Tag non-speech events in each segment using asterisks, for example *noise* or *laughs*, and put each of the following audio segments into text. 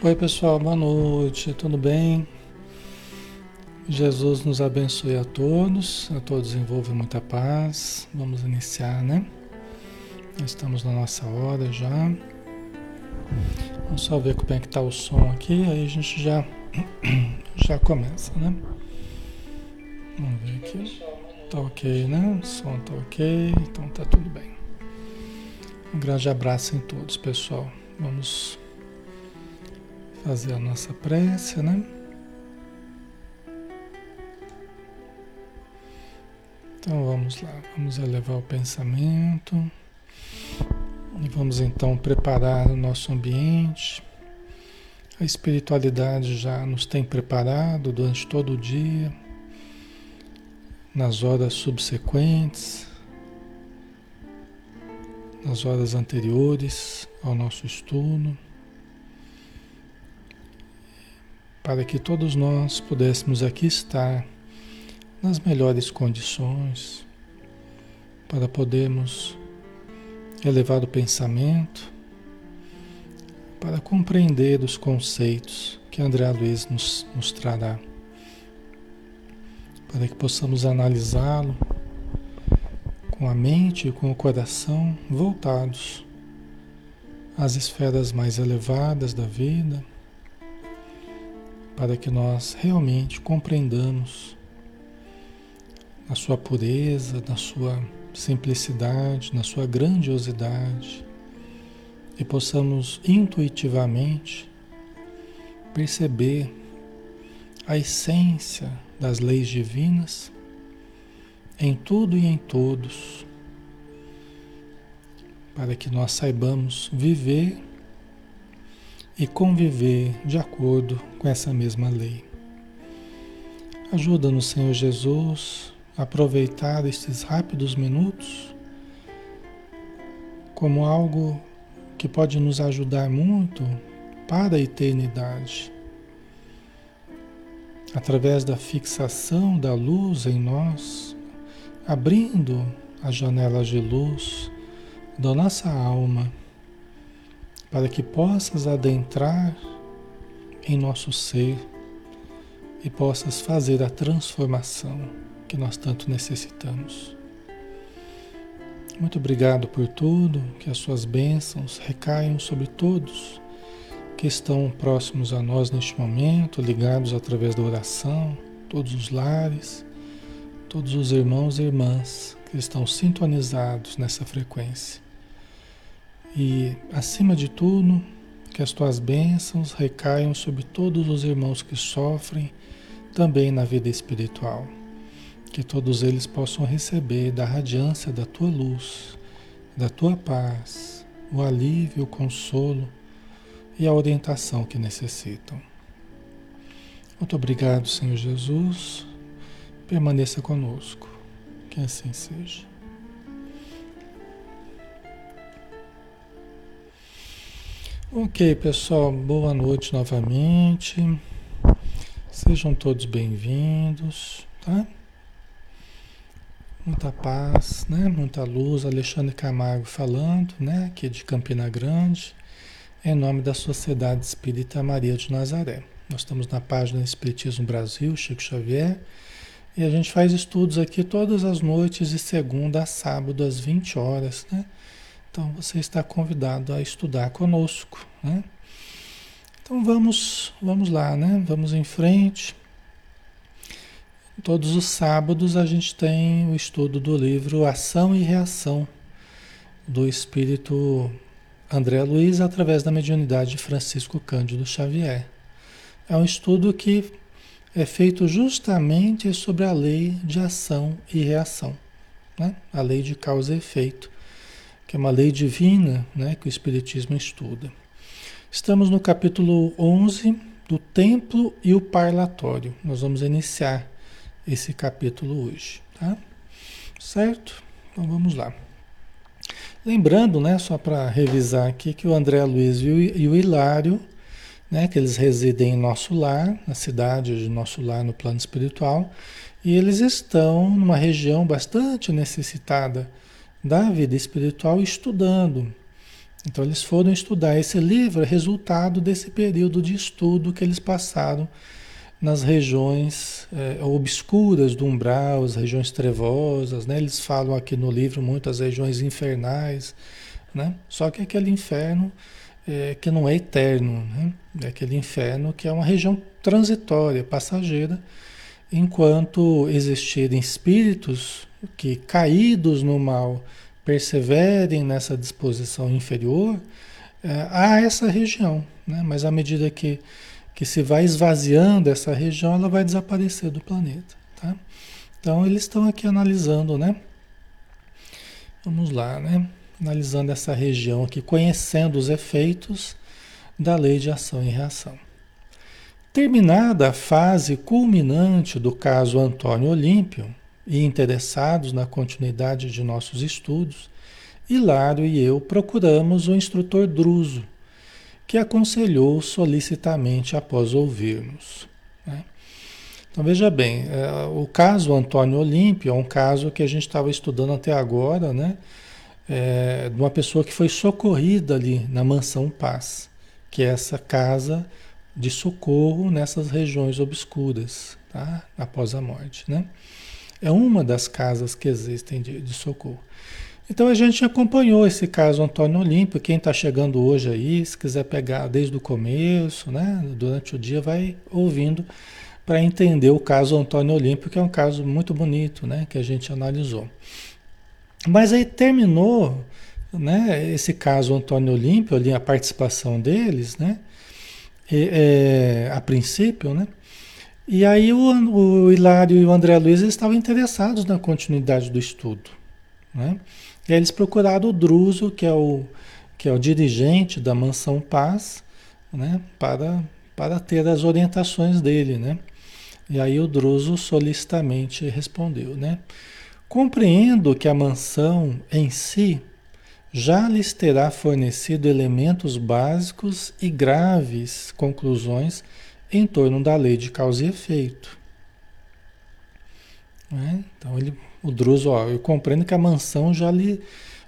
Oi, pessoal, boa noite, tudo bem? Jesus nos abençoe a todos, a todos envolve muita paz. Vamos iniciar, né? Estamos na nossa hora já. Vamos só ver como é que tá o som aqui, aí a gente já, *clears throat* já começa, né? Vamos ver aqui. Tá ok, né? O som tá ok, então tá tudo bem. Um grande abraço em todos, pessoal. Vamos fazer a nossa prece, né? Então vamos lá, vamos elevar o pensamento e vamos então preparar o nosso ambiente. A espiritualidade já nos tem preparado durante todo o dia, nas horas subsequentes, nas horas anteriores ao nosso estudo. Para que todos nós pudéssemos aqui estar nas melhores condições, para podermos elevar o pensamento, para compreender os conceitos que André Luiz nos, nos trará, para que possamos analisá-lo com a mente e com o coração voltados às esferas mais elevadas da vida para que nós realmente compreendamos a sua pureza, na sua simplicidade, na sua grandiosidade e possamos intuitivamente perceber a essência das leis divinas em tudo e em todos, para que nós saibamos viver e conviver de acordo com essa mesma lei. Ajuda-nos, Senhor Jesus, a aproveitar estes rápidos minutos como algo que pode nos ajudar muito para a eternidade. Através da fixação da luz em nós, abrindo as janelas de luz da nossa alma para que possas adentrar em nosso ser e possas fazer a transformação que nós tanto necessitamos. Muito obrigado por tudo, que as suas bênçãos recaiam sobre todos que estão próximos a nós neste momento, ligados através da oração, todos os lares, todos os irmãos e irmãs que estão sintonizados nessa frequência. E, acima de tudo, que as tuas bênçãos recaiam sobre todos os irmãos que sofrem também na vida espiritual. Que todos eles possam receber da radiância da tua luz, da tua paz, o alívio, o consolo e a orientação que necessitam. Muito obrigado, Senhor Jesus. Permaneça conosco. Que assim seja. Ok, pessoal, boa noite novamente. Sejam todos bem-vindos, tá? Muita paz, né? Muita luz. Alexandre Camargo falando, né? Aqui de Campina Grande, em nome da Sociedade Espírita Maria de Nazaré. Nós estamos na página Espiritismo Brasil, Chico Xavier, e a gente faz estudos aqui todas as noites de segunda a sábado às 20 horas, né? Então você está convidado a estudar conosco, né? Então vamos, vamos lá, né? Vamos em frente. Todos os sábados a gente tem o estudo do livro Ação e Reação do espírito André Luiz através da mediunidade de Francisco Cândido Xavier. É um estudo que é feito justamente sobre a lei de ação e reação, né? a lei de causa e efeito que é uma lei divina né, que o Espiritismo estuda. Estamos no capítulo 11 do Templo e o Parlatório. Nós vamos iniciar esse capítulo hoje, tá? Certo? Então vamos lá. Lembrando, né, só para revisar aqui, que o André Luiz e o Hilário, né, que eles residem em nosso lar, na cidade de nosso lar no plano espiritual, e eles estão numa região bastante necessitada da vida espiritual estudando Então eles foram estudar. Esse livro é resultado desse período de estudo que eles passaram nas regiões é, obscuras do umbral, as regiões trevosas, né? Eles falam aqui no livro muitas regiões infernais, né? Só que aquele inferno é, que não é eterno, né? É aquele inferno que é uma região transitória, passageira, enquanto existirem espíritos que caídos no mal perseverem nessa disposição inferior, é, há essa região, né? Mas à medida que que se vai esvaziando essa região, ela vai desaparecer do planeta, tá? Então eles estão aqui analisando, né? Vamos lá, né? Analisando essa região aqui, conhecendo os efeitos da lei de ação e reação. Terminada a fase culminante do caso Antônio Olímpio e interessados na continuidade de nossos estudos, Hilário e eu procuramos o instrutor Druso que aconselhou solicitamente após ouvirmos. Né? Então veja bem, é, o caso Antônio Olímpio é um caso que a gente estava estudando até agora, né? É, de uma pessoa que foi socorrida ali na mansão Paz, que é essa casa de socorro nessas regiões obscuras, tá? após a morte. Né? É uma das casas que existem de, de socorro. Então a gente acompanhou esse caso Antônio Olímpio. Quem está chegando hoje aí, se quiser pegar desde o começo, né, durante o dia, vai ouvindo para entender o caso Antônio Olímpio, que é um caso muito bonito, né, que a gente analisou. Mas aí terminou, né, esse caso Antônio Olímpio, ali a participação deles, né, e, é, a princípio, né, e aí o, o Hilário e o André Luiz estavam interessados na continuidade do estudo, né. E aí eles procuraram o Druso, que é o, que é o dirigente da Mansão Paz, né, para, para ter as orientações dele, né? E aí o Druso solicitamente respondeu, né? Compreendo que a mansão em si já lhes terá fornecido elementos básicos e graves conclusões em torno da lei de causa e efeito. Né? Então ele o Druso, ó, eu compreendo que a mansão já lhe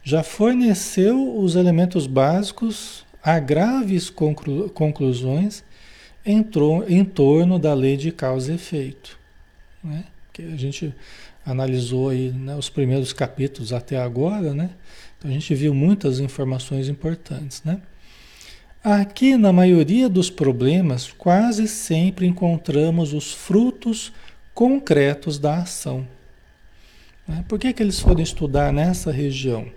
já forneceu os elementos básicos a graves conclu, conclusões em, em torno da lei de causa e efeito. Né? Que a gente analisou aí né, os primeiros capítulos até agora, né? Então a gente viu muitas informações importantes, né? Aqui, na maioria dos problemas, quase sempre encontramos os frutos concretos da ação. Né? Por que, que eles foram estudar nessa região?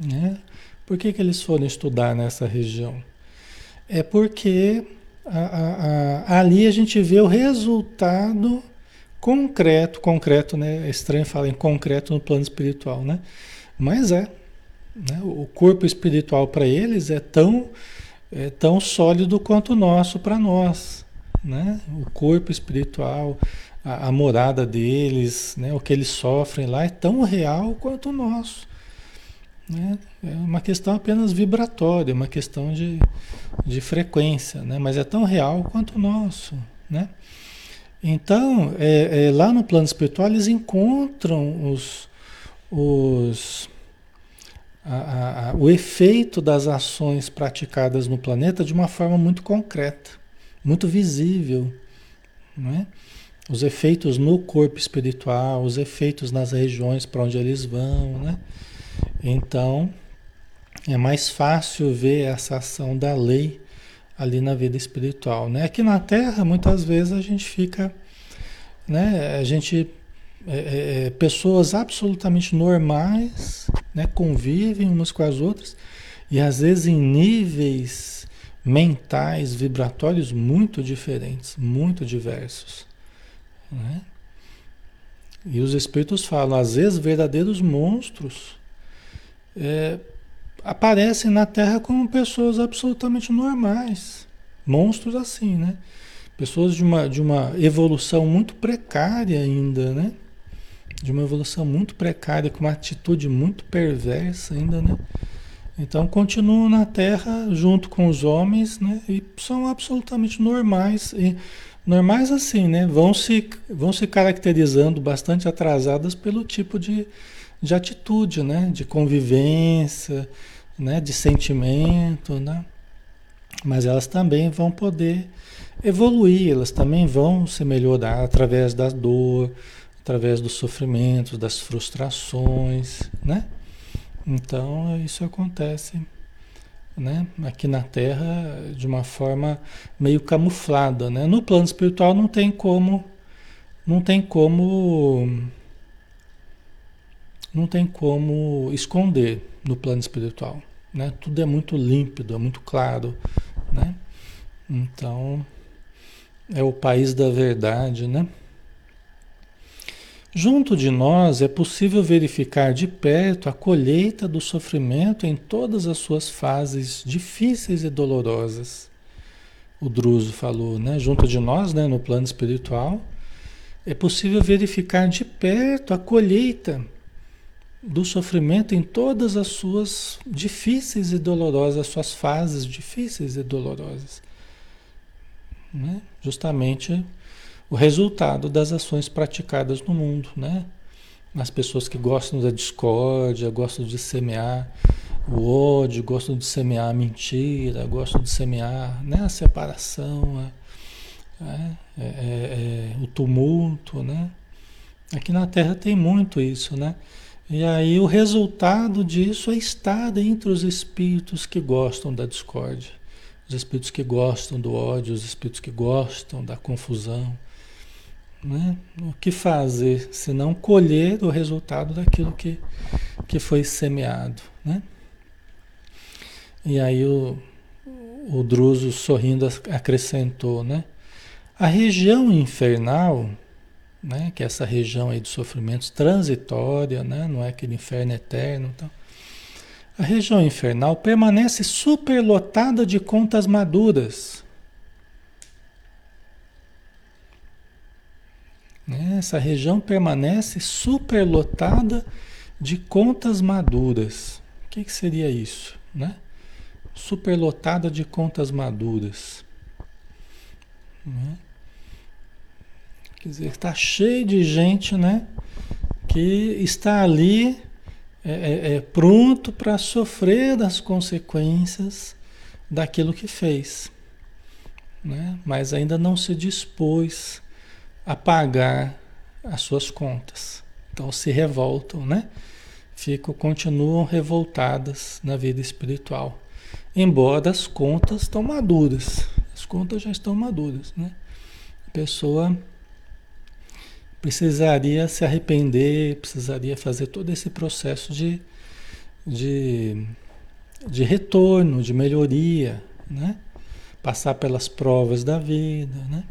Né? Por que, que eles foram estudar nessa região? É porque a, a, a, ali a gente vê o resultado concreto, concreto, né? É estranho falar em concreto no plano espiritual, né? Mas é. Né? O corpo espiritual para eles é tão, é tão sólido quanto o nosso para nós. Né? O corpo espiritual, a, a, morada deles, né, o que eles sofrem lá é tão real quanto o nosso. Né? É uma questão apenas vibratória, uma questão de, de frequência, né? mas é tão real quanto o nosso. Né? Então, é, é, lá no plano espiritual, eles encontram os, os, a, a, o efeito das ações praticadas no planeta de uma forma muito concreta, muito visível. É? os efeitos no corpo espiritual, os efeitos nas regiões para onde eles vão, né? Então, é mais fácil ver essa ação da lei ali na vida espiritual, né? Aqui na Terra, muitas vezes a gente fica, né? A gente é, é, é pessoas absolutamente normais, né? Convivem umas com as outras e às vezes em níveis mentais, vibratórios muito diferentes, muito diversos. Né? E os espíritos falam, às vezes, verdadeiros monstros é, aparecem na Terra como pessoas absolutamente normais. Monstros assim, né? Pessoas de uma, de uma evolução muito precária ainda, né? De uma evolução muito precária, com uma atitude muito perversa ainda, né? Então continuam na Terra junto com os homens, né? E são absolutamente normais. E normais assim, né? Vão se, vão se caracterizando bastante atrasadas pelo tipo de, de atitude, né? De convivência, né, de sentimento, né? Mas elas também vão poder evoluir, elas também vão se melhorar através da dor, através dos sofrimentos, das frustrações, né? Então isso acontece, né? Aqui na Terra de uma forma meio camuflada, né? No plano espiritual não tem como, não tem como, não tem como esconder no plano espiritual, né? Tudo é muito límpido, é muito claro, né? Então é o país da verdade, né? Junto de nós é possível verificar de perto a colheita do sofrimento em todas as suas fases difíceis e dolorosas. O Druso falou, né? Junto de nós, né, no plano espiritual, é possível verificar de perto a colheita do sofrimento em todas as suas difíceis e dolorosas, as suas fases difíceis e dolorosas. Né? Justamente o resultado das ações praticadas no mundo, né? As pessoas que gostam da discórdia, gostam de semear o ódio, gostam de semear a mentira, gostam de semear né, a separação, a, é, é, é, o tumulto, né? Aqui na Terra tem muito isso, né? E aí o resultado disso é estar entre os espíritos que gostam da discórdia, os espíritos que gostam do ódio, os espíritos que gostam da confusão. Né? O que fazer se não colher o resultado daquilo que, que foi semeado? Né? E aí o, o Druso sorrindo acrescentou, né? A região infernal, né? que é essa região aí de sofrimentos transitória, né? não é aquele inferno eterno. Então, a região infernal permanece superlotada de contas maduras Essa região permanece superlotada de contas maduras. O que, que seria isso? Né? Superlotada de contas maduras. Né? Quer dizer, está cheio de gente né, que está ali é, é, é pronto para sofrer das consequências daquilo que fez. Né? Mas ainda não se dispôs a pagar as suas contas. Então se revoltam, né? Ficam, continuam revoltadas na vida espiritual. Embora as contas estão maduras. As contas já estão maduras, né? A pessoa precisaria se arrepender, precisaria fazer todo esse processo de, de, de retorno, de melhoria, né? Passar pelas provas da vida, né?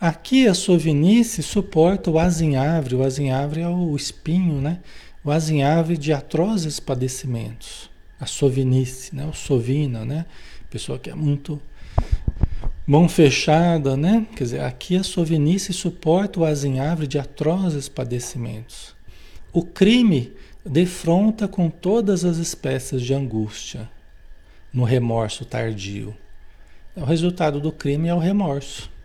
Aqui a sovinice suporta o azinhavre, o azinhavre é o espinho, né? O azinhavre de atrozes padecimentos. A sovinice, né? O sovina, né? Pessoa que é muito mão fechada, né? Quer dizer, aqui a sovinice suporta o azinhavre de atrozes padecimentos. O crime defronta com todas as espécies de angústia no remorso tardio. O resultado do crime é o remorso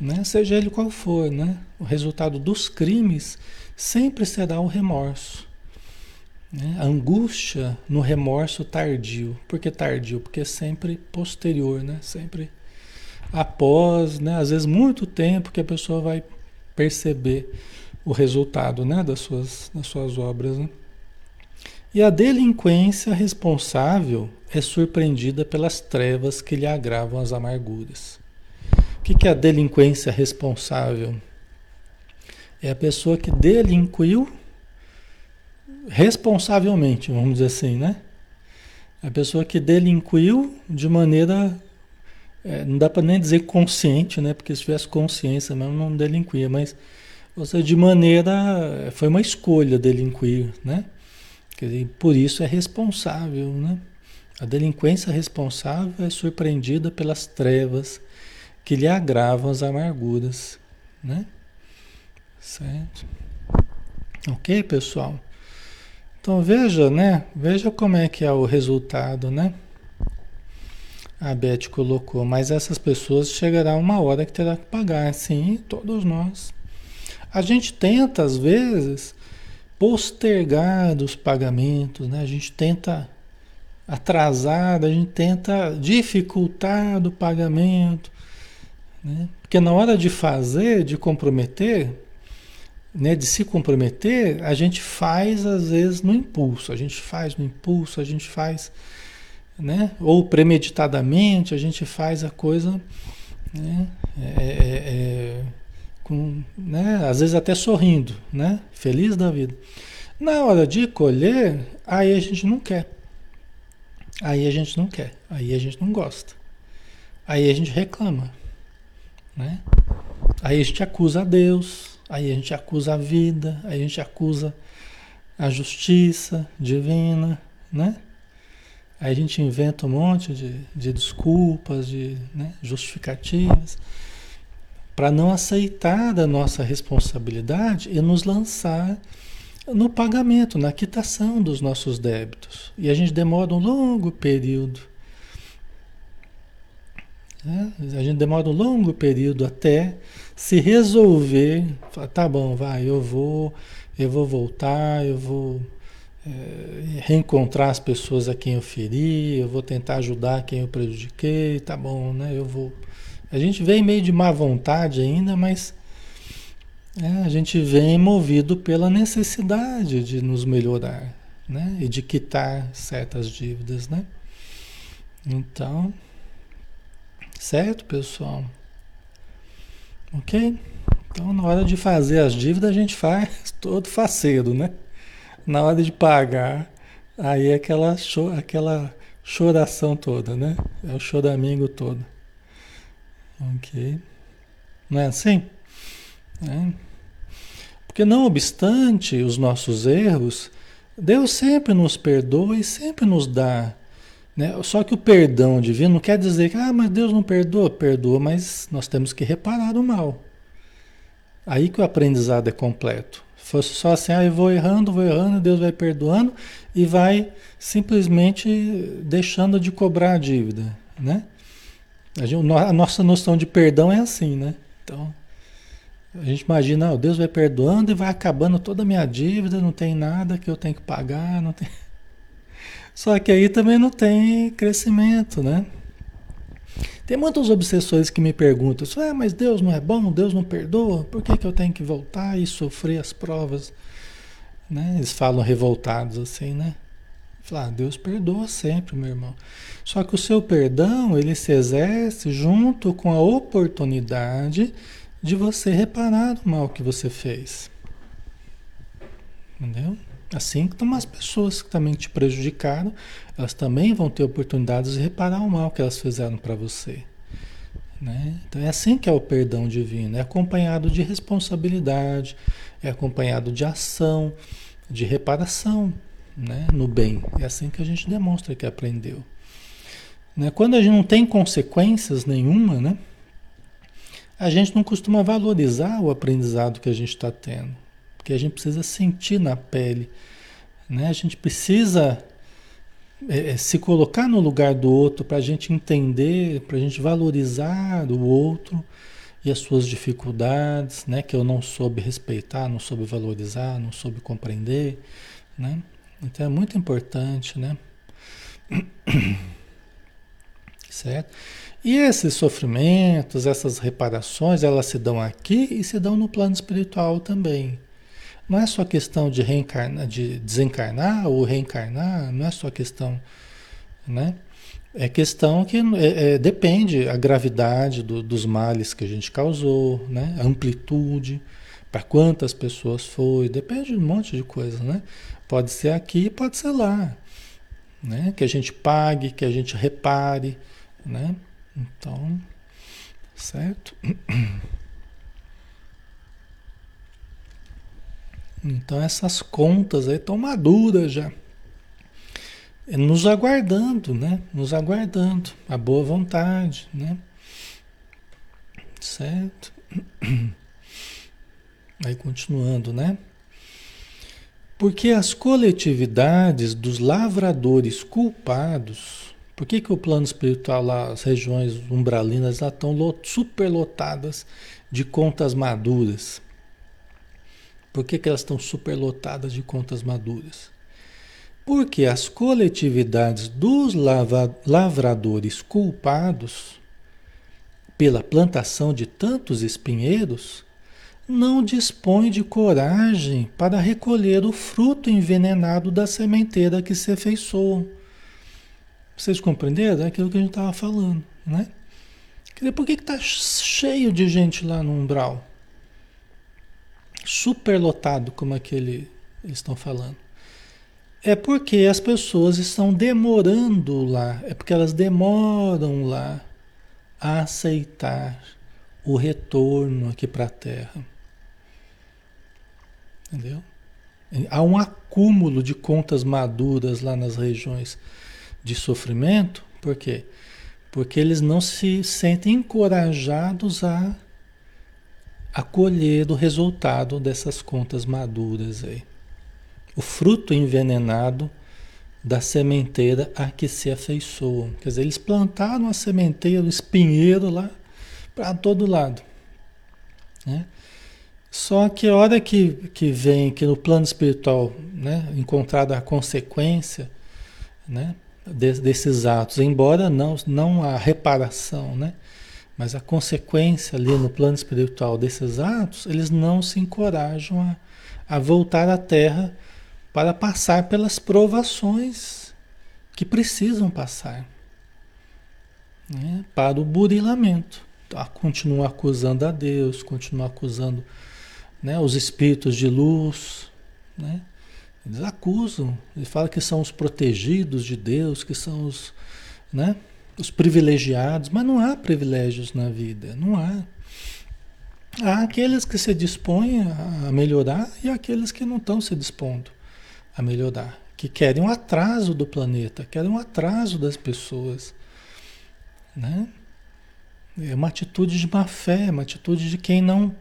né? seja ele qual for, né? o resultado dos crimes sempre será o remorso. Né? A angústia no remorso tardio. Por que tardio? Porque é sempre posterior, né? sempre após, né? às vezes muito tempo que a pessoa vai perceber o resultado né? das, suas, das suas obras. Né? E a delinquência responsável é surpreendida pelas trevas que lhe agravam as amarguras. O que, é a delinquência responsável? É a pessoa que delinquiu responsavelmente, vamos dizer assim, né? A pessoa que delinquiu de maneira. É, não dá para nem dizer consciente, né? Porque se tivesse consciência mesmo, não delinquia, mas. Ou seja, de maneira. Foi uma escolha delinquir, né? Dizer, por isso é responsável, né? A delinquência responsável é surpreendida pelas trevas que lhe agravam as amarguras, né? Certo? Ok, pessoal? Então veja, né? Veja como é que é o resultado, né? A Beth colocou, mas essas pessoas chegará uma hora que terá que pagar, sim, todos nós. A gente tenta às vezes postergar os pagamentos, né? A gente tenta atrasar, a gente tenta dificultar o pagamento, né? Porque na hora de fazer, de comprometer, né, de se comprometer, a gente faz às vezes no impulso, a gente faz no impulso, a gente faz, né, ou premeditadamente, a gente faz a coisa, né, é, é, é com, né, às vezes até sorrindo, né, feliz da vida. Na hora de colher, aí a gente não quer. Aí a gente não quer, aí a gente não gosta. Aí a gente reclama, né? Aí a gente acusa a Deus, aí a gente acusa a vida, aí a gente acusa a justiça divina, né? Aí a gente inventa um monte de, de desculpas, de né, justificativas, para não aceitar da nossa responsabilidade e nos lançar no pagamento, na quitação dos nossos débitos. E a gente demora um longo período. Né? A gente demora um longo período até se resolver. Tá bom, vai, eu vou, eu vou voltar, eu vou é, reencontrar as pessoas a quem eu feri, eu vou tentar ajudar quem eu prejudiquei, tá bom, né? Eu vou. A gente vem meio de má vontade ainda, mas é, a gente vem movido pela necessidade de nos melhorar, né? E de quitar certas dívidas, né? Então, certo, pessoal? Ok? Então, na hora de fazer as dívidas, a gente faz *laughs* todo faceiro, né? Na hora de pagar, aí é aquela, cho aquela choração toda, né? É o choramingo todo. Ok? Não é assim? É. Porque não obstante os nossos erros, Deus sempre nos perdoa e sempre nos dá. Né? Só que o perdão divino não quer dizer que, ah, mas Deus não perdoa, perdoa, mas nós temos que reparar o mal. Aí que o aprendizado é completo. Fosse só assim, ah, eu vou errando, vou errando, Deus vai perdoando e vai simplesmente deixando de cobrar a dívida, né? A nossa noção de perdão é assim, né? Então, a gente imagina, oh, Deus vai perdoando e vai acabando toda a minha dívida, não tem nada que eu tenho que pagar, não tem. Só que aí também não tem crescimento, né? Tem muitos obsessores que me perguntam, ah, mas Deus não é bom, Deus não perdoa, por que, que eu tenho que voltar e sofrer as provas? Né? Eles falam revoltados assim, né? Falar, ah, Deus perdoa sempre, meu irmão. Só que o seu perdão, ele se exerce junto com a oportunidade de você reparar no mal que você fez. Entendeu? Assim como as pessoas que também te prejudicaram, elas também vão ter oportunidades de reparar o mal que elas fizeram para você. Né? Então é assim que é o perdão divino, é acompanhado de responsabilidade, é acompanhado de ação, de reparação né? no bem. É assim que a gente demonstra que aprendeu. Né? Quando a gente não tem consequências nenhuma, né? a gente não costuma valorizar o aprendizado que a gente está tendo, porque a gente precisa sentir na pele, né? A gente precisa é, é se colocar no lugar do outro para a gente entender, para a gente valorizar o outro e as suas dificuldades, né? Que eu não soube respeitar, não soube valorizar, não soube compreender, né? Então é muito importante, né? *coughs* certo? E esses sofrimentos, essas reparações, elas se dão aqui e se dão no plano espiritual também. Não é só questão de reencarnar, de desencarnar ou reencarnar, não é só questão, né? É questão que é, é, depende a gravidade do, dos males que a gente causou, né? A amplitude, para quantas pessoas foi, depende de um monte de coisa, né? Pode ser aqui, pode ser lá, né? Que a gente pague, que a gente repare, né? Então, certo? *clears throat* Então essas contas aí estão maduras já. Nos aguardando, né? Nos aguardando. A boa vontade, né? Certo? *clears throat* Aí continuando, né? Porque as coletividades dos lavradores culpados por que, que o plano espiritual lá, as regiões umbralinas lá estão super lotadas de contas maduras? Por que, que elas estão superlotadas de contas maduras? Porque as coletividades dos lavradores culpados pela plantação de tantos espinheiros não dispõem de coragem para recolher o fruto envenenado da sementeira que se afeiçoam. Vocês compreenderam? É aquilo que a gente estava falando, né? Por que está cheio de gente lá no umbral? Superlotado, como aquele eles estão falando. É porque as pessoas estão demorando lá, é porque elas demoram lá a aceitar o retorno aqui para a Terra. Entendeu? Há um acúmulo de contas maduras lá nas regiões de sofrimento, por quê? Porque eles não se sentem encorajados a acolher o resultado dessas contas maduras aí. O fruto envenenado da sementeira a que se afeiçoam. Quer dizer, eles plantaram a sementeira, o espinheiro lá para todo lado. Né? Só que a hora que, que vem, que no plano espiritual, né, encontrada a consequência, né, de, desses atos, embora não, não a reparação, né, mas a consequência ali no plano espiritual desses atos, eles não se encorajam a, a voltar à Terra para passar pelas provações que precisam passar né, para o burilamento. Tá? Continua acusando a Deus, continua acusando né, os espíritos de luz, né? Eles acusam, eles falam que são os protegidos de Deus, que são os, né, os privilegiados, mas não há privilégios na vida, não há. Há aqueles que se dispõem a melhorar e aqueles que não estão se dispondo a melhorar, que querem um atraso do planeta, querem um atraso das pessoas, né? É uma atitude de má fé, uma atitude de quem não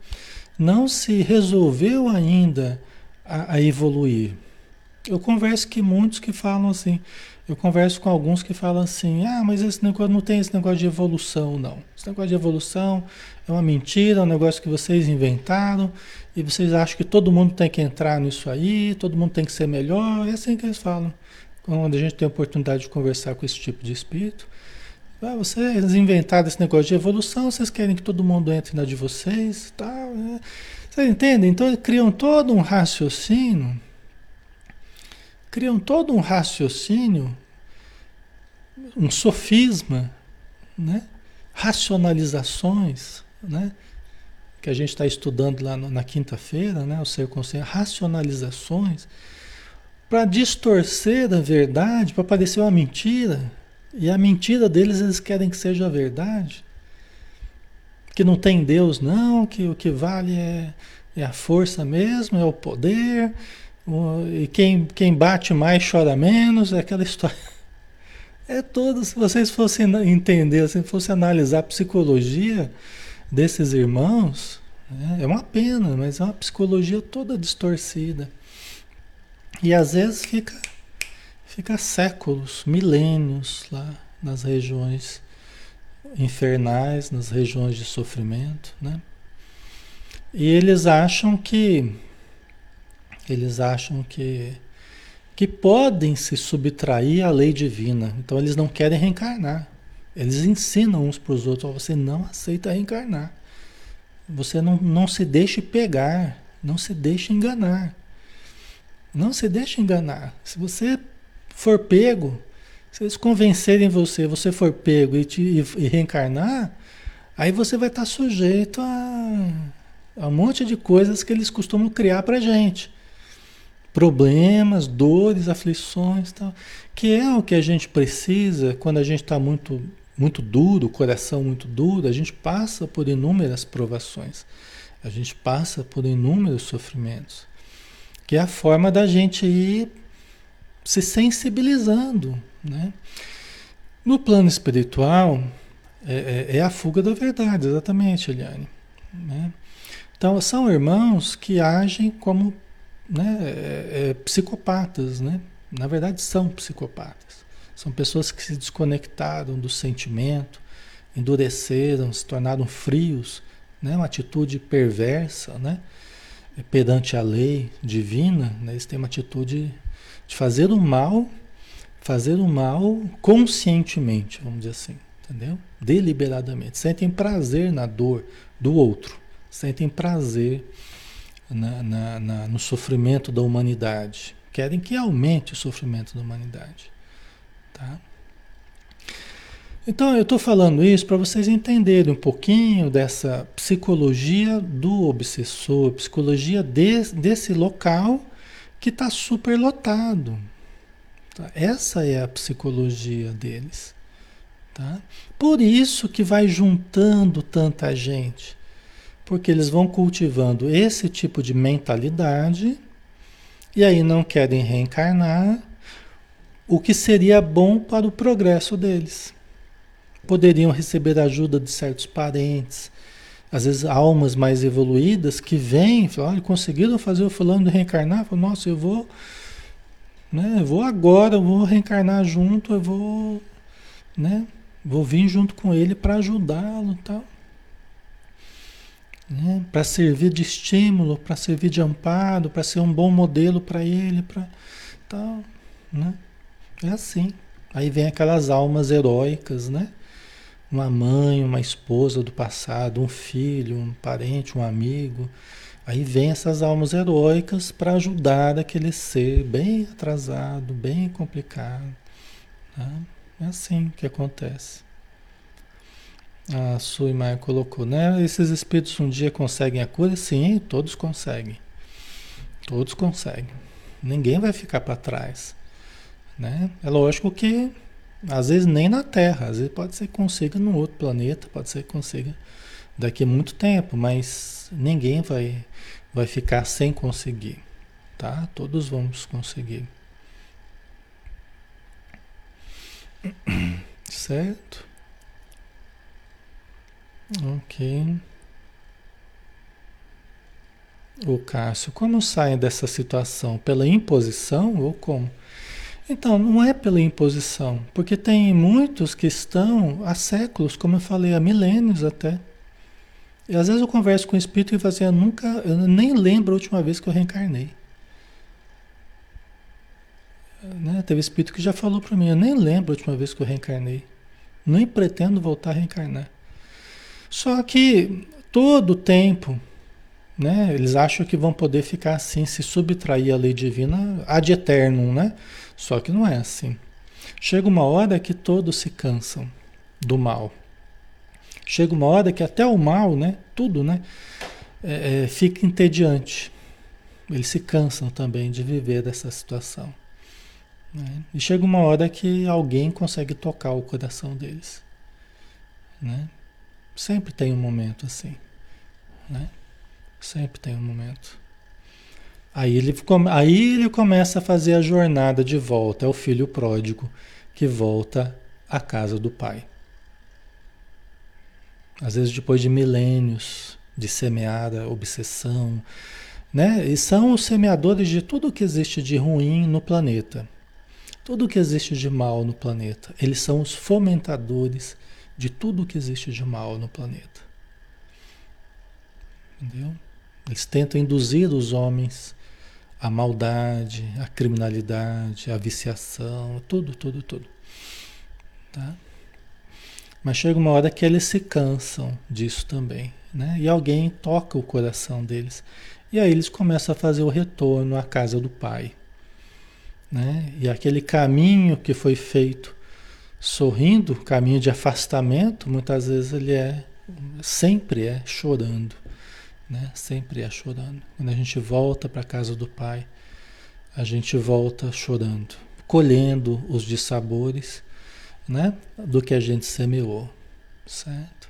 não se resolveu ainda a, a evoluir. Eu converso com muitos que falam assim, eu converso com alguns que falam assim, ah, mas esse negócio não tem esse negócio de evolução, não. Esse negócio de evolução é uma mentira, é um negócio que vocês inventaram, e vocês acham que todo mundo tem que entrar nisso aí, todo mundo tem que ser melhor, é assim que eles falam. Quando a gente tem a oportunidade de conversar com esse tipo de espírito, ah, vocês inventaram esse negócio de evolução, vocês querem que todo mundo entre na de vocês, tal, né? Vocês entendem? Então eles criam todo um raciocínio, criam todo um raciocínio, um sofisma, né? racionalizações, né? que a gente está estudando lá no, na quinta-feira, né? o ser consciente, racionalizações, para distorcer a verdade, para parecer uma mentira. E a mentira deles eles querem que seja a verdade. Que não tem Deus, não, que o que vale é, é a força mesmo, é o poder, e quem, quem bate mais chora menos, é aquela história. *laughs* É toda, se vocês fossem entender, se fossem analisar a psicologia desses irmãos, né, é uma pena, mas é uma psicologia toda distorcida. E às vezes fica fica séculos, milênios lá nas regiões infernais, nas regiões de sofrimento, né? E eles acham que eles acham que que podem se subtrair à lei divina. Então eles não querem reencarnar. Eles ensinam uns para os outros, você não aceita reencarnar. Você não, não se deixe pegar, não se deixe enganar. Não se deixe enganar. Se você for pego, se eles convencerem você, você for pego e, te, e, reencarnar, aí você vai estar sujeito a, a um monte de coisas que eles costumam criar para gente. Problemas, dores, aflições, tal, que é o que a gente precisa quando a gente está muito, muito duro, coração muito duro, a gente passa por inúmeras provações, a gente passa por inúmeros sofrimentos, que é a forma da gente ir se sensibilizando. Né? No plano espiritual, é, é, é, a fuga da verdade, exatamente, Eliane. Né? Então, são irmãos que agem como né, é, é, psicopatas, né? Na verdade, são psicopatas. São pessoas que se desconectaram do sentimento, endureceram, se tornaram frios, né? Uma atitude perversa, né? perante a lei divina, né, eles têm uma atitude de fazer o mal, fazer o mal conscientemente, vamos dizer assim, entendeu? Deliberadamente. Sentem prazer na dor do outro, sentem prazer na, na, na, no sofrimento da humanidade. Querem que aumente o sofrimento da humanidade. Tá? Então eu estou falando isso para vocês entenderem um pouquinho dessa psicologia do obsessor, psicologia de, desse local que está superlotado. Tá? Essa é a psicologia deles. Tá? Por isso que vai juntando tanta gente. Porque eles vão cultivando esse tipo de mentalidade e aí não querem reencarnar, o que seria bom para o progresso deles poderiam receber ajuda de certos parentes, às vezes almas mais evoluídas que vêm, falam, conseguiram fazer o fulano reencarnar, falam, nossa, eu vou, né, eu vou agora, eu vou reencarnar junto, eu vou, né, vou vir junto com ele para ajudá-lo, tal. Né, para servir de estímulo, para servir de amparo, para ser um bom modelo para ele, para tal, né? É assim. Aí vem aquelas almas heróicas, né? uma mãe, uma esposa do passado, um filho, um parente, um amigo. Aí vem essas almas heróicas para ajudar aquele ser bem atrasado, bem complicado. Tá? É assim que acontece. A Suimar colocou, né? Esses espíritos um dia conseguem a cura? Sim, todos conseguem. Todos conseguem. Ninguém vai ficar para trás. Né? É lógico que às vezes nem na Terra, às vezes pode ser que consiga num outro planeta, pode ser que consiga daqui a muito tempo, mas ninguém vai, vai ficar sem conseguir, tá? Todos vamos conseguir. *coughs* Certo? Ok. O Cássio, como saem dessa situação? Pela imposição ou como? Então, não é pela imposição, porque tem muitos que estão há séculos, como eu falei, há milênios até. E às vezes eu converso com o espírito e falo assim, eu nunca, eu nem lembro a última vez que eu reencarnei. Né? Teve espírito que já falou para mim, eu nem lembro a última vez que eu reencarnei. Nem pretendo voltar a reencarnar. Só que todo o tempo, né, eles acham que vão poder ficar assim, se subtrair à lei divina ad eternum, né? Só que não é assim. Chega uma hora que todos se cansam do mal. Chega uma hora que até o mal, né? Tudo, né? É, é, fica entediante. Eles se cansam também de viver dessa situação. Né? E chega uma hora que alguém consegue tocar o coração deles. Né? Sempre tem um momento assim. Né? Sempre tem um momento. Aí ele, aí ele começa a fazer a jornada de volta, é o filho pródigo que volta à casa do pai. Às vezes depois de milênios de semeada, obsessão, né? E são os semeadores de tudo que existe de ruim no planeta. Tudo que existe de mal no planeta. Eles são os fomentadores de tudo que existe de mal no planeta. Entendeu? Eles tentam induzir os homens a maldade, a criminalidade, a viciação, tudo, tudo, tudo. Tá? Mas chega uma hora que eles se cansam disso também, né? E alguém toca o coração deles. E aí eles começam a fazer o retorno à casa do Pai. Né? E aquele caminho que foi feito sorrindo, caminho de afastamento, muitas vezes ele é, sempre é chorando né? Sempre é chorando. Quando a gente volta para a casa do Pai, a gente volta chorando, colhendo os dissabores, né? Do que a gente semeou, certo?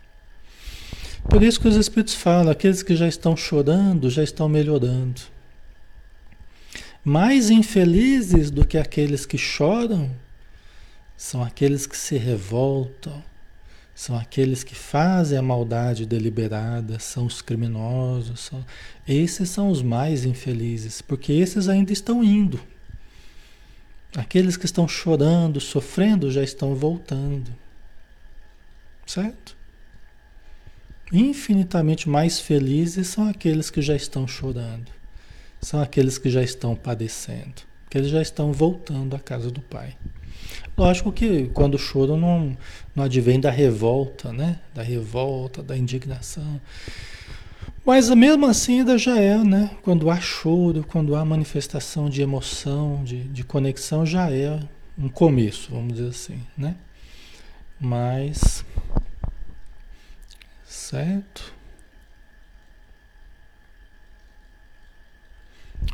Por isso que os Espíritos falam, aqueles que já estão chorando, já estão melhorando. Mais infelizes do que aqueles que choram são aqueles que se revoltam, são aqueles que fazem a maldade deliberada, são os criminosos. São... Esses são os mais infelizes, porque esses ainda estão indo. Aqueles que estão chorando, sofrendo, já estão voltando. Certo? Infinitamente mais felizes são aqueles que já estão chorando. são aqueles que já estão padecendo, que eles já estão voltando à casa do Pai. Lógico que quando o choro não, não advém da revolta, né? Da revolta, da indignação. Mas mesmo assim ainda já é, né? Quando há choro, quando há manifestação de emoção, de, de conexão, já é um começo, vamos dizer assim, né? Mas. Certo?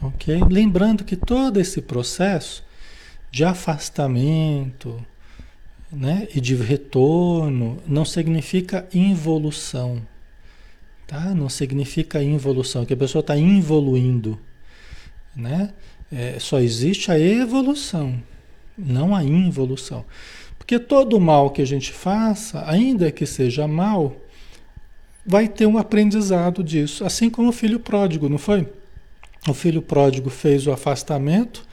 Ok? Lembrando que todo esse processo de afastamento né, e de retorno não significa involução. Tá? Não significa involução, que a pessoa está involuindo. Né? É, só existe a evolução, não a involução. Porque todo mal que a gente faça, ainda que seja mal, vai ter um aprendizado disso. Assim como o filho pródigo, não foi? O filho pródigo fez o afastamento,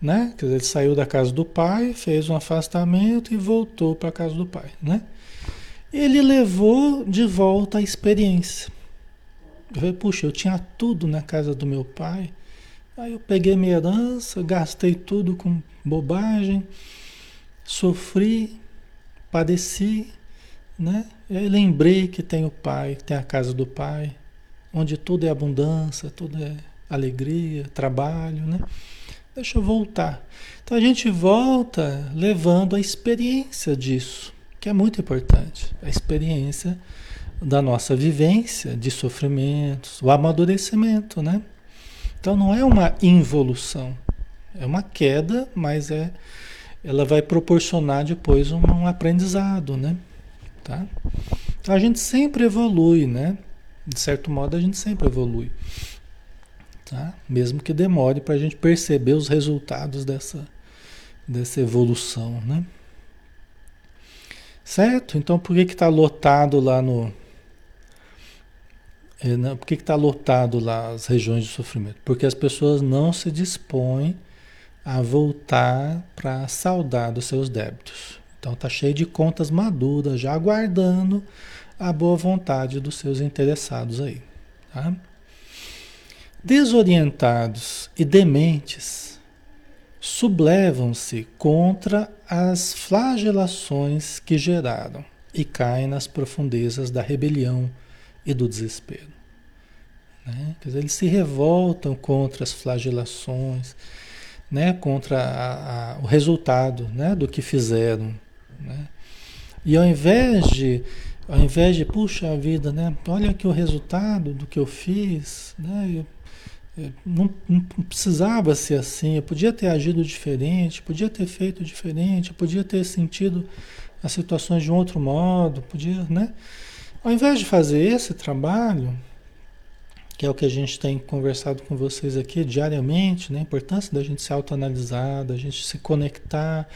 né? Quer dizer, ele saiu da casa do pai, fez um afastamento e voltou para a casa do pai, né? Ele levou de volta a experiência. Eu falei, puxa, eu tinha tudo na casa do meu pai. Aí eu peguei minha herança, gastei tudo com bobagem, sofri, padeci, né? E aí lembrei que tem o pai, tem a casa do pai, onde tudo é abundância, tudo é alegria, trabalho, né? Deixa eu voltar. Então a gente volta levando a experiência disso, que é muito importante. A experiência da nossa vivência de sofrimentos, o amadurecimento, né? Então não é uma involução, é uma queda, mas é ela vai proporcionar depois um, um aprendizado, né? Tá? Então a gente sempre evolui, né? De certo modo a gente sempre evolui. Tá? Mesmo que demore para a gente perceber os resultados dessa, dessa evolução, né? Certo? Então por que está lotado lá no. É? Por que está lotado lá as regiões de sofrimento? Porque as pessoas não se dispõem a voltar para saldar dos seus débitos. Então está cheio de contas maduras, já aguardando a boa vontade dos seus interessados aí. Tá? Desorientados e dementes sublevam-se contra as flagelações que geraram e caem nas profundezas da rebelião e do desespero. Né? Dizer, eles se revoltam contra as flagelações, né? contra a, a, o resultado né? do que fizeram. Né? E ao invés de, ao invés de, puxa a vida, né? olha aqui o resultado do que eu fiz, né? Eu, não, não, precisava ser assim, eu podia ter agido diferente, podia ter feito diferente, podia ter sentido as situações de um outro modo, podia, né? Ao invés de fazer esse trabalho, que é o que a gente tem conversado com vocês aqui diariamente, né? a importância da gente se autoanalisar, da gente se conectar.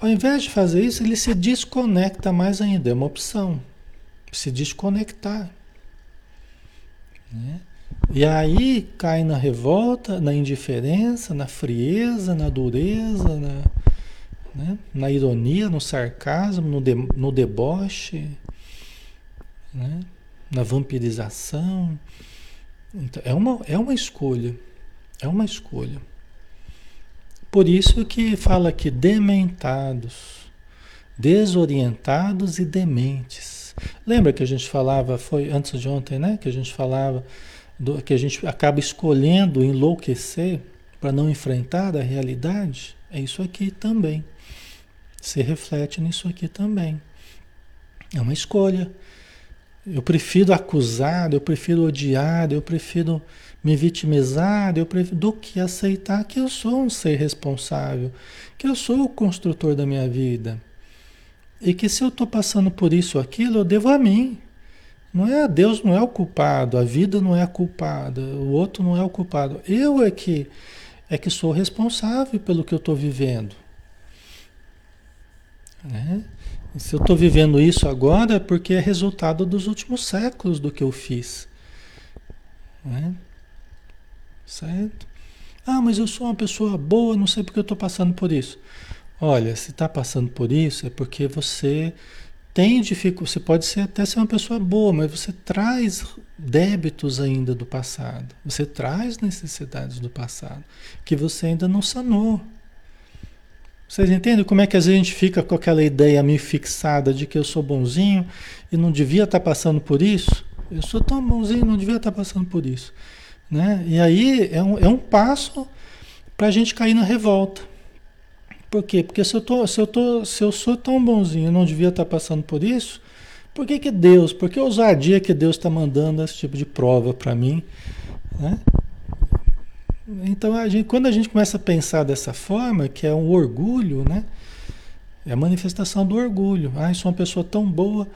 Ao invés de fazer isso, ele se desconecta mais ainda, é uma opção. Se desconectar. Né? E aí cai na revolta, na indiferença, na frieza, na dureza, na, né? na ironia, no sarcasmo, no, de, no deboche, né? na vampirização. Então, é, uma, é uma escolha. É uma escolha. Por isso que fala aqui dementados, desorientados e dementes. Lembra que a gente falava, foi antes de ontem, né? Que a gente falava do, que a gente acaba escolhendo enlouquecer para não enfrentar a realidade, é isso aqui também. Se reflete nisso aqui também. É uma escolha. Eu prefiro acusar, eu prefiro odiar, eu prefiro me vitimizar, eu prefiro, do que aceitar que eu sou um ser responsável, que eu sou o construtor da minha vida. E que se eu estou passando por isso ou aquilo, eu devo a mim. Não é Deus não é o culpado, a vida não é a culpada, o outro não é o culpado. Eu é que é que sou responsável pelo que eu estou vivendo. Né? se eu estou vivendo isso agora é porque é resultado dos últimos séculos do que eu fiz. Né? Certo? Ah, mas eu sou uma pessoa boa, não sei porque eu estou passando por isso. Olha, se está passando por isso é porque você tem dificuldade, você pode ser, até ser uma pessoa boa, mas você traz débitos ainda do passado. Você traz necessidades do passado que você ainda não sanou. Vocês entendem como é que às vezes a gente fica com aquela ideia meio fixada de que eu sou bonzinho e não devia estar passando por isso? Eu sou tão bonzinho, não devia estar passando por isso. Né? E aí é um, é um passo para a gente cair na revolta. Por quê? Porque se eu, tô, se, eu tô, se eu sou tão bonzinho e não devia estar passando por isso, por que, que Deus, por que ousadia que Deus está mandando esse tipo de prova para mim? Né? Então, a gente, quando a gente começa a pensar dessa forma, que é um orgulho, né? É a manifestação do orgulho. Ah, eu sou uma pessoa tão boa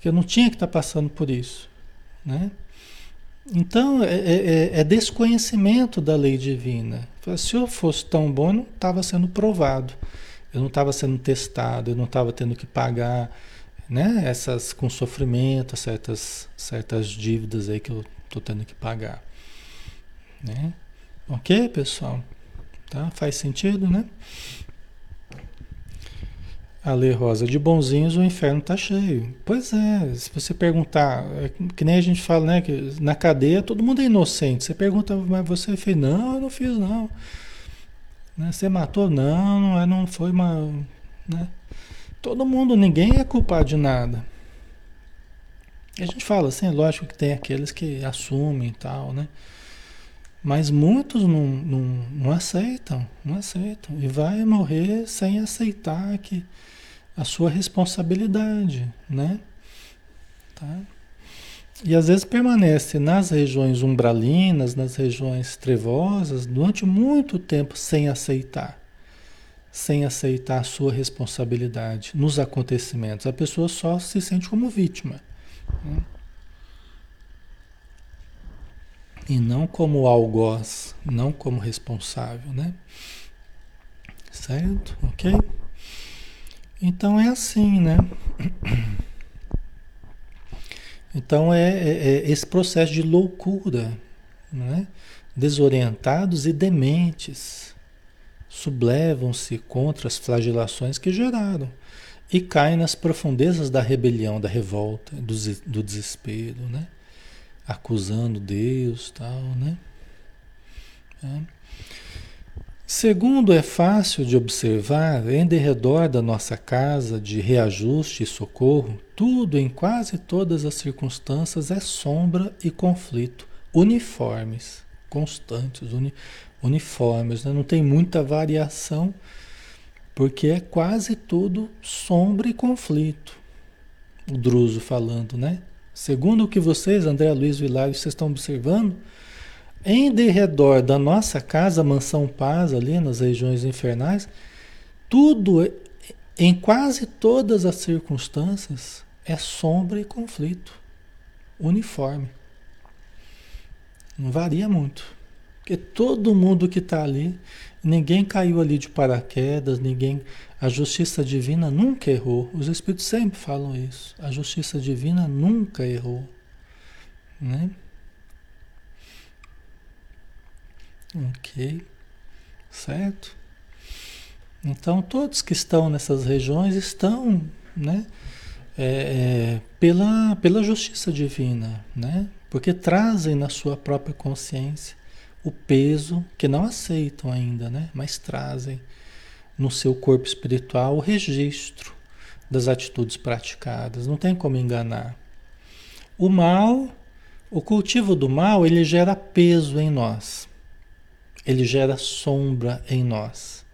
que eu não tinha que estar tá passando por isso, né? Então, é, é, é, é desconhecimento da lei divina. Se eu fosse tão bom, eu não estava sendo provado, eu não estava sendo testado, eu não estava tendo que pagar né, essas com sofrimento, certas, certas dívidas aí que eu estou tendo que pagar. Né? Ok, pessoal? Tá? Faz sentido, né? Ale Rosa, de bonzinhos o inferno está cheio. Pois é, se você perguntar, é que nem a gente fala, né? Que na cadeia todo mundo é inocente. Você pergunta, mas você fez? Não, eu não fiz, não. Né? Você matou? Não, não, é, foi uma. Né? Todo mundo, ninguém é culpado de nada. A gente fala assim, lógico que tem aqueles que assumem e tal, né? Mas muitos não, não, não aceitam, não aceitam. E vai morrer sem aceitar que a sua responsabilidade, né? Tá? E às vezes permanece nas regiões umbralinas, nas regiões trevosas, durante muito tempo sem aceitar. Sem aceitar a sua responsabilidade nos acontecimentos. A pessoa só se sente como vítima. Né? E não como algoz, não como responsável, né? Certo? Ok? Então é assim, né? Então é, é, é esse processo de loucura, né? desorientados e dementes, sublevam-se contra as flagelações que geraram e caem nas profundezas da rebelião, da revolta, do, do desespero, né? acusando Deus, tal, né? É. Segundo, é fácil de observar, em derredor da nossa casa de reajuste e socorro, tudo em quase todas as circunstâncias é sombra e conflito, uniformes, constantes, uni, uniformes, né? não tem muita variação, porque é quase tudo sombra e conflito. O Druso falando, né? Segundo o que vocês, André Luiz Vilar, vocês estão observando, em derredor da nossa casa, mansão paz, ali nas regiões infernais, tudo, em quase todas as circunstâncias, é sombra e conflito. Uniforme. Não varia muito. Porque todo mundo que está ali, ninguém caiu ali de paraquedas, ninguém. A justiça divina nunca errou. Os Espíritos sempre falam isso. A justiça divina nunca errou. Né? Ok, certo? Então todos que estão nessas regiões estão, né? É, é, pela, pela justiça divina, né? Porque trazem na sua própria consciência o peso que não aceitam ainda, né? Mas trazem no seu corpo espiritual o registro das atitudes praticadas. Não tem como enganar. O mal, o cultivo do mal, ele gera peso em nós ele gera sombra em nós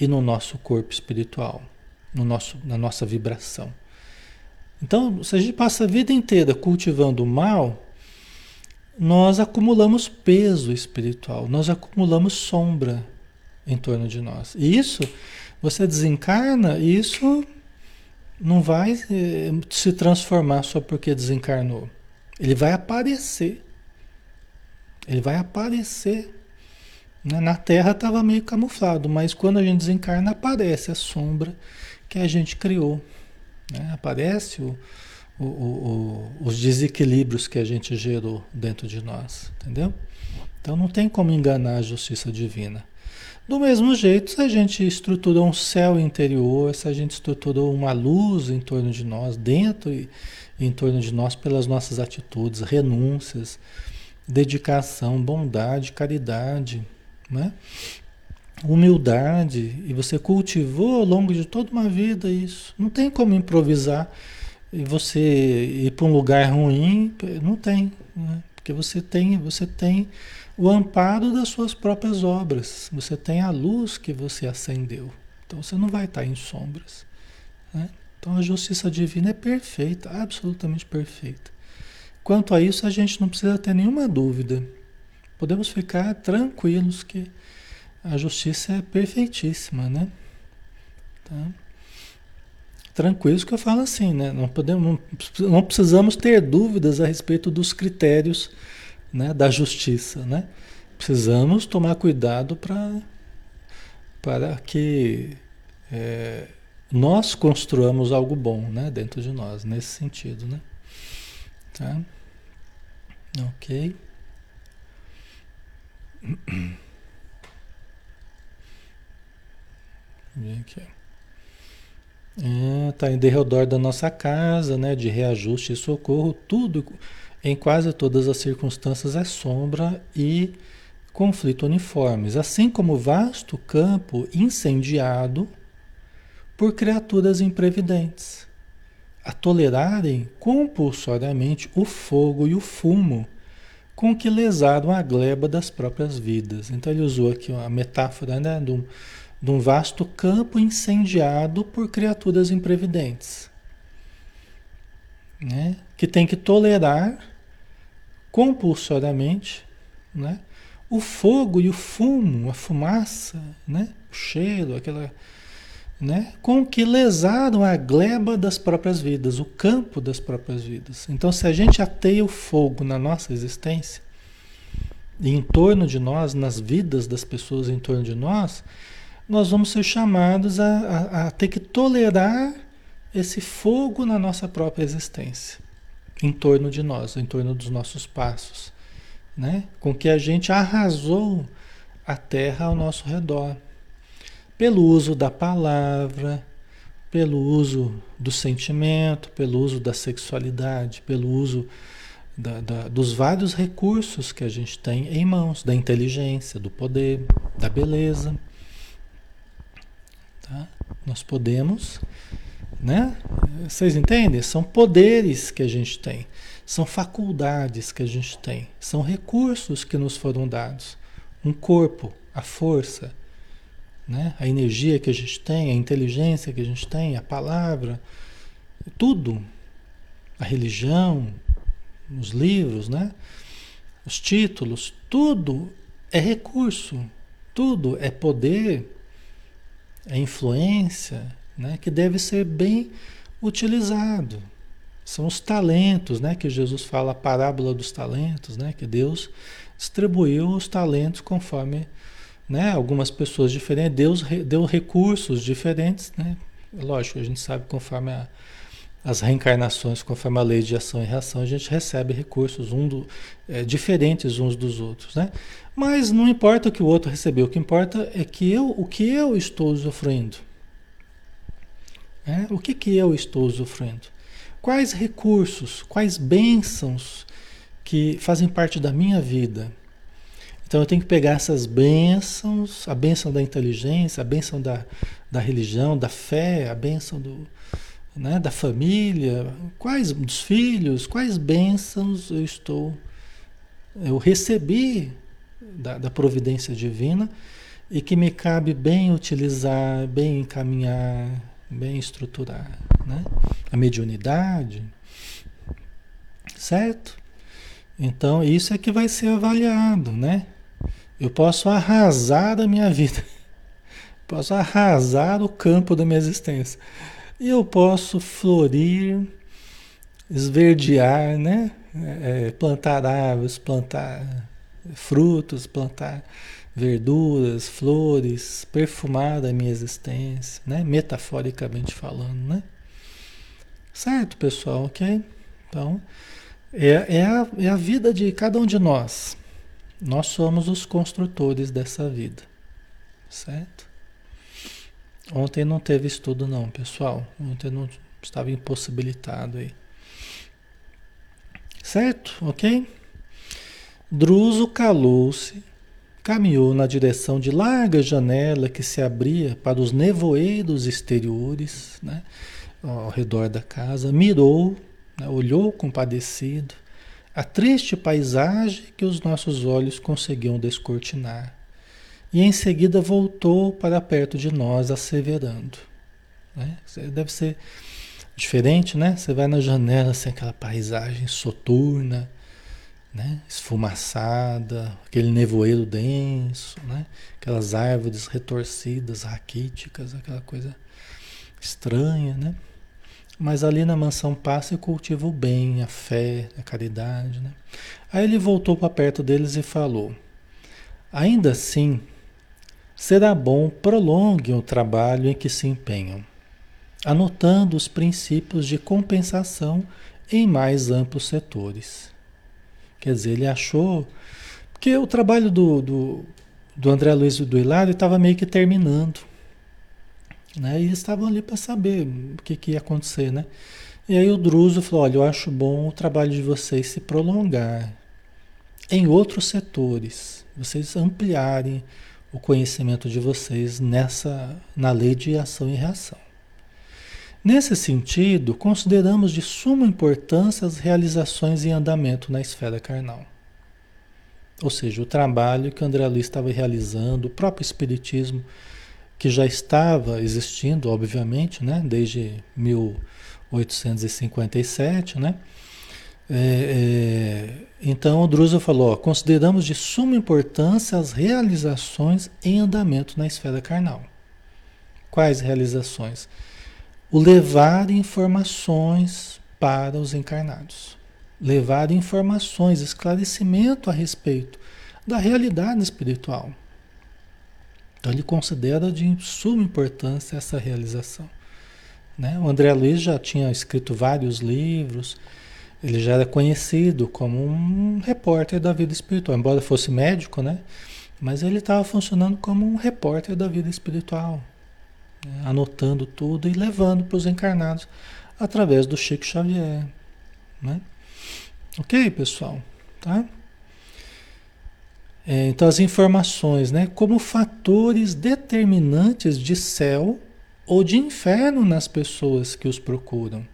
e no nosso corpo espiritual, no nosso, na nossa vibração. Então, se a gente passa a vida inteira cultivando o mal, nós acumulamos peso espiritual, nós acumulamos sombra em torno de nós. E isso, você desencarna, isso não vai eh, se transformar só porque desencarnou. Ele vai aparecer. Ele vai aparecer? Na Terra estava meio camuflado, mas quando a gente desencarna aparece a sombra que a gente criou. Né? Aparece o, o, o, os desequilíbrios que a gente gerou dentro de nós, entendeu? Então não tem como enganar a justiça divina. Do mesmo jeito, se a gente estruturou um céu interior, se a gente estruturou uma luz em torno de nós, dentro e em torno de nós, pelas nossas atitudes, renúncias, dedicação, bondade, caridade, né? humildade, e você cultivou ao longo de toda uma vida isso. Não tem como improvisar e você ir para um lugar ruim, não tem, né? porque você tem, você tem o amparo das suas próprias obras, você tem a luz que você acendeu, então você não vai estar em sombras. Né? Então a justiça divina é perfeita, absolutamente perfeita. Quanto a isso, a gente não precisa ter nenhuma dúvida. Podemos ficar tranquilos que a justiça é perfeitíssima, né? Tá? Tranquilos que eu falo assim, né? Não, podemos, não, precisamos ter dúvidas a respeito dos critérios né, da justiça, né? Precisamos tomar cuidado para para que é, nós construamos algo bom, né, dentro de nós, nesse sentido, né? Tá? Ok. Vem aqui. É, tá em derredor da nossa casa, né, de reajuste e socorro, tudo em quase todas as circunstâncias é sombra e conflito uniformes, assim como vasto campo incendiado por criaturas imprevidentes, a tolerarem compulsoriamente o fogo e o fumo com que lesaram a gleba das próprias vidas. Então ele usou aqui a metáfora né, de um de um vasto campo incendiado por criaturas imprevidentes, né? que tem que tolerar compulsoriamente né? o fogo e o fumo, a fumaça, né? o cheiro, aquela. Né? com que lesaram a gleba das próprias vidas, o campo das próprias vidas. Então, se a gente ateia o fogo na nossa existência, em torno de nós, nas vidas das pessoas em torno de nós, nós vamos ser chamados a, a, a ter que tolerar esse fogo na nossa própria existência, em torno de nós, em torno dos nossos passos, né? com que a gente arrasou a terra ao nosso redor, pelo uso da palavra, pelo uso do sentimento, pelo uso da sexualidade, pelo uso da, da, dos vários recursos que a gente tem em mãos, da inteligência, do poder, da beleza. Tá? Nós podemos, né? Vocês entendem? São poderes que a gente tem, são faculdades que a gente tem, são recursos que nos foram dados. Um corpo, a força, né? a energia que a gente tem, a inteligência que a gente tem, a palavra, tudo. A religião, os livros, né? os títulos, tudo é recurso, tudo é poder a influência, né, que deve ser bem utilizado. São os talentos, né, que Jesus fala a parábola dos talentos, né, que Deus distribuiu os talentos conforme, né, algumas pessoas diferentes, Deus deu recursos diferentes, né? Lógico, a gente sabe conforme a, as reencarnações, conforme a lei de ação e reação, a gente recebe recursos um do, é, diferentes uns dos outros, né? Mas não importa o que o outro recebeu, o que importa é que eu, o que eu estou usufruindo. É? O que, que eu estou usufruindo? Quais recursos, quais bênçãos que fazem parte da minha vida? Então eu tenho que pegar essas bênçãos, a bênção da inteligência, a bênção da, da religião, da fé, a bênção do, né, da família, quais dos filhos, quais bênçãos eu estou, eu recebi da, da providência divina e que me cabe bem utilizar, bem encaminhar, bem estruturar, né? A mediunidade, certo? Então isso é que vai ser avaliado, né? Eu posso arrasar a minha vida, *laughs* posso arrasar o campo da minha existência e eu posso florir, esverdear, né? É, é, plantar árvores, plantar frutos, plantar verduras, flores, perfumar a minha existência, né? Metaforicamente falando, né? Certo, pessoal, ok? Então, é, é, a, é a vida de cada um de nós. Nós somos os construtores dessa vida, certo? Ontem não teve estudo não, pessoal. Ontem não estava impossibilitado aí. Certo? Ok? Druso calou-se, caminhou na direção de larga janela que se abria para os nevoeiros exteriores, né? ao redor da casa, mirou, né? olhou compadecido a triste paisagem que os nossos olhos conseguiam descortinar e em seguida voltou para perto de nós, asseverando. Né? Deve ser diferente, né? Você vai na janela, assim, aquela paisagem soturna, né? esfumaçada, aquele nevoeiro denso, né? aquelas árvores retorcidas, raquíticas, aquela coisa estranha, né? Mas ali na mansão passa e cultiva o bem, a fé, a caridade, né? Aí ele voltou para perto deles e falou: Ainda assim, será bom prolonguem o trabalho em que se empenham, anotando os princípios de compensação em mais amplos setores. Quer dizer, ele achou. Porque o trabalho do, do, do André Luiz e do Hilário estava meio que terminando. Né? E eles estavam ali para saber o que, que ia acontecer. Né? E aí o Druso falou: olha, eu acho bom o trabalho de vocês se prolongar em outros setores, vocês ampliarem o conhecimento de vocês nessa na lei de ação e reação. Nesse sentido, consideramos de suma importância as realizações em andamento na esfera carnal. Ou seja, o trabalho que André Luiz estava realizando, o próprio Espiritismo, que já estava existindo, obviamente, né, desde 1857, né? É, é, então o Druso falou: ó, consideramos de suma importância as realizações em andamento na esfera carnal. Quais realizações? O levar informações para os encarnados. Levar informações, esclarecimento a respeito da realidade espiritual. Então ele considera de suma importância essa realização. Né? O André Luiz já tinha escrito vários livros, ele já era conhecido como um repórter da vida espiritual, embora fosse médico, né? Mas ele estava funcionando como um repórter da vida espiritual, né? anotando tudo e levando para os encarnados através do Chico Xavier, né? Ok, pessoal, tá? É, então as informações, né, como fatores determinantes de céu ou de inferno nas pessoas que os procuram.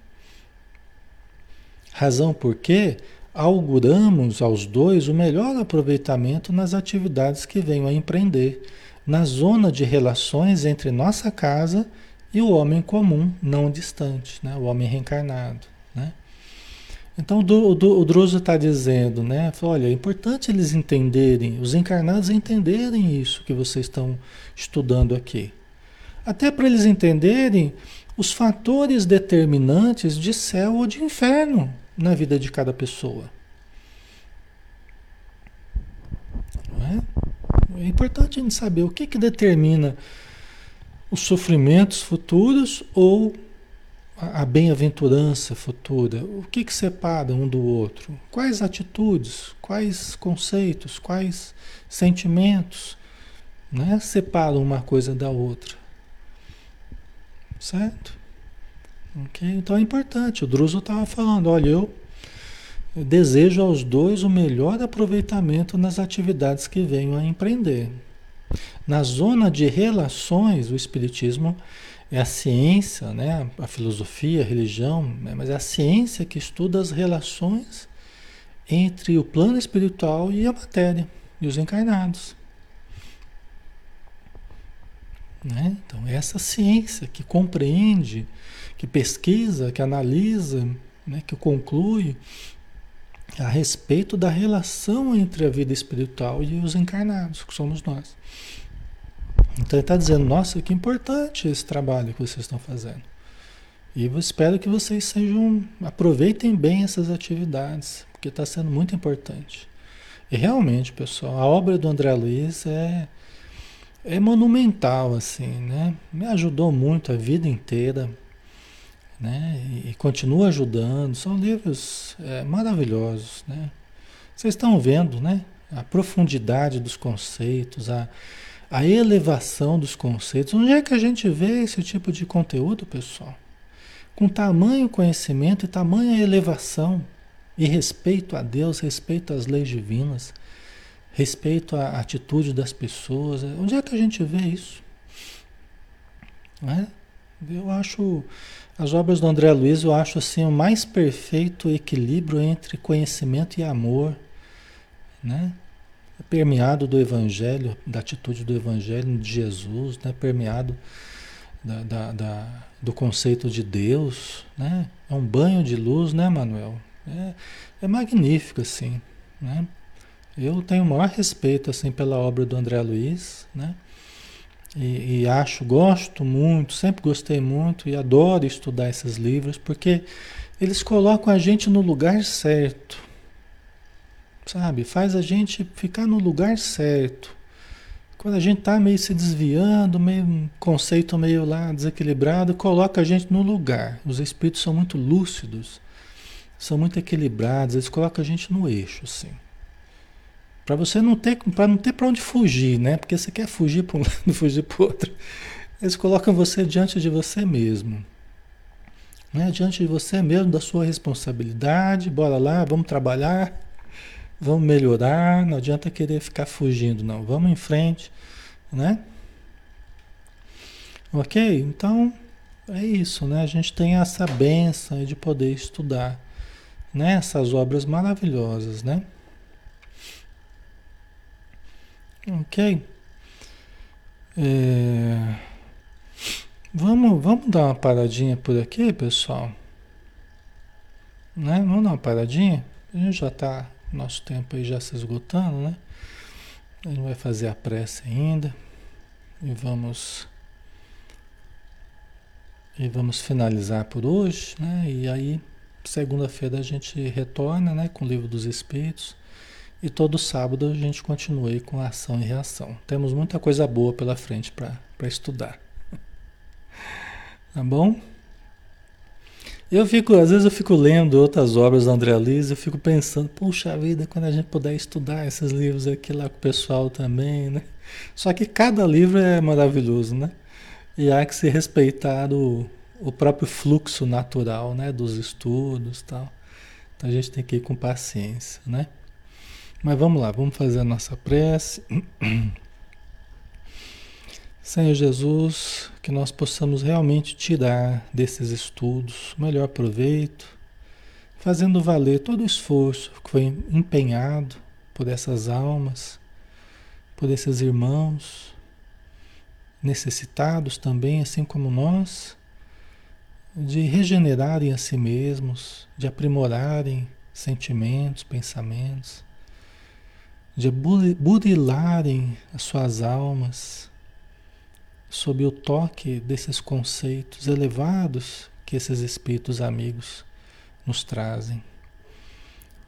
Razão porque auguramos aos dois o melhor aproveitamento nas atividades que venham a empreender, na zona de relações entre nossa casa e o homem comum, não distante, né? o homem reencarnado. Então o, o, o Druso está dizendo, né? Olha, é importante eles entenderem, os encarnados entenderem isso que vocês estão estudando aqui. Até para eles entenderem os fatores determinantes de céu ou de inferno na vida de cada pessoa. É? é importante a gente saber o que, que determina os sofrimentos futuros ou a bem-aventurança futura. O que, que separa um do outro? Quais atitudes, quais conceitos, quais sentimentos né, separam uma coisa da outra? Certo? Okay? Então é importante. O Druso estava falando: olha, eu, eu desejo aos dois o melhor aproveitamento nas atividades que venham a empreender. Na zona de relações, o Espiritismo é a ciência, né? a filosofia, a religião, né? mas é a ciência que estuda as relações entre o plano espiritual e a matéria, e os encarnados. Né? Então, essa ciência que compreende que pesquisa, que analisa, né, que conclui a respeito da relação entre a vida espiritual e os encarnados, que somos nós. Então ele está dizendo, nossa, que importante esse trabalho que vocês estão fazendo. E eu espero que vocês sejam, aproveitem bem essas atividades, porque está sendo muito importante. E realmente, pessoal, a obra do André Luiz é, é monumental, assim, né? Me ajudou muito a vida inteira né? E, continua ajudando. São livros é, maravilhosos, né? Vocês estão vendo, né? A profundidade dos conceitos, a, a elevação dos conceitos. Onde é que a gente vê esse tipo de conteúdo, pessoal? Com tamanho conhecimento e tamanha elevação e respeito a Deus, respeito às leis divinas, respeito à atitude das pessoas. Onde é que a gente vê isso? É? Eu acho as obras do André Luiz, eu acho assim o mais perfeito equilíbrio entre conhecimento e amor, né? Permeado do Evangelho, da atitude do Evangelho de Jesus, né? Permeado da, da, da, do conceito de Deus, né? É um banho de luz, né, Manuel? É, é magnífico, assim, né? Eu tenho o maior respeito, assim, pela obra do André Luiz, né? E, e, acho, gosto muito, sempre gostei muito e adoro estudar esses livros, porque eles colocam a gente no lugar certo, sabe? Faz a gente ficar no lugar certo. Quando a gente está meio se desviando, meio conceito meio lá desequilibrado, coloca a gente no lugar. Os espíritos são muito lúcidos, são muito equilibrados, eles colocam a gente no eixo, assim. Para você não ter para não ter para onde fugir, né? Porque você quer fugir para um *laughs* lado, fugir para outro. Eles colocam você diante de você mesmo. Né? Diante de você mesmo, da sua responsabilidade. Bora lá, vamos trabalhar, vamos melhorar. Não adianta querer ficar fugindo, não. Vamos em frente, né? Ok? Então, é isso, né? A gente tem essa benção de poder estudar né? essas obras maravilhosas, né? Ok. É... Vamos, vamos dar uma paradinha por aqui, pessoal? Né? Vamos dar uma paradinha? A gente já está, nosso tempo aí já se esgotando, né? A gente vai fazer a prece ainda. E vamos. E vamos finalizar por hoje, né? E aí, segunda-feira a gente retorna, né? Com o livro dos Espíritos. E todo sábado a gente continua aí com ação e reação. Temos muita coisa boa pela frente para estudar. *laughs* Tá bom? Eu fico, às vezes eu fico lendo outras obras da André Luiz, eu fico pensando, puxa vida, quando a gente puder estudar esses livros aqui lá com o pessoal também, né? Só que cada livro é maravilhoso, né? E há que se respeitar o, o próprio fluxo natural, né? Dos estudos tal. Então a gente tem que ir com paciência, né? Mas vamos lá, vamos fazer a nossa prece. *clears throat* Senhor Jesus, que nós possamos realmente tirar desses estudos o melhor proveito, fazendo valer todo o esforço que foi empenhado por essas almas, por esses irmãos, necessitados também, assim como nós, de regenerarem a si mesmos, de aprimorarem sentimentos, pensamentos de burilarem as suas almas sob o toque desses conceitos elevados que esses espíritos amigos nos trazem.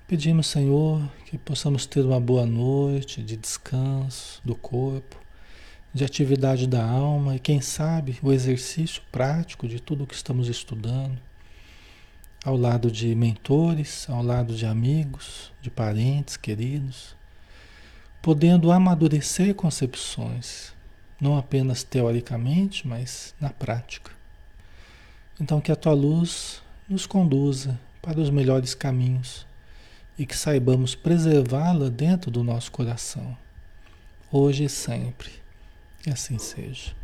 Pedimos, Senhor, que possamos ter uma boa noite de descanso do corpo, de atividade da alma e, quem sabe, o exercício prático de tudo o que estamos estudando, ao lado de mentores, ao lado de amigos, de parentes queridos podendo amadurecer concepções, não apenas teoricamente, mas na prática. Então, que a tua luz nos conduza para os melhores caminhos e que saibamos preservá-la dentro do nosso coração, hoje e sempre. Que assim seja.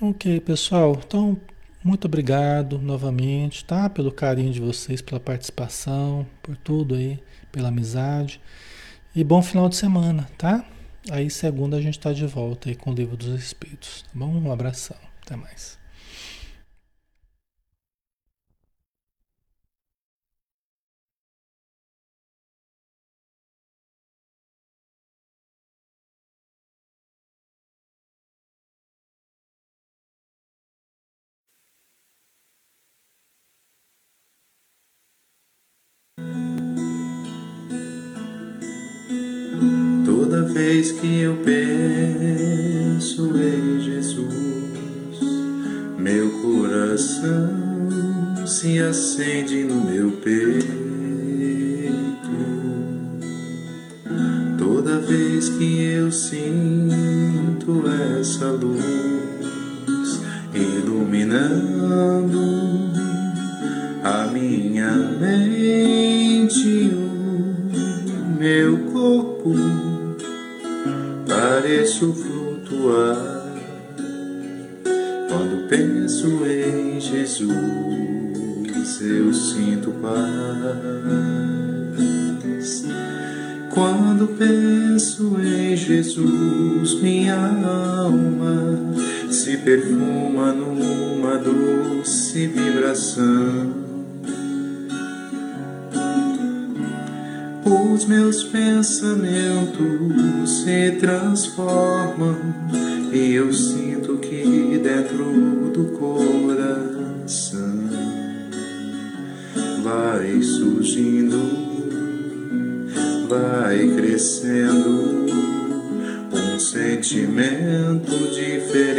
Ok, pessoal. Então, muito obrigado novamente, tá? Pelo carinho de vocês, pela participação, por tudo aí pela amizade. E bom final de semana, tá? Aí segunda a gente está de volta aí com o livro dos Espíritos, tá bom? Um abração, até mais. se acende no meu peito. Toda vez que eu sinto essa luz. Quando penso em Jesus, minha alma se perfuma numa doce vibração. Os meus pensamentos se transformam e eu sinto que dentro do coração vai surgindo vai crescendo um sentimento diferente.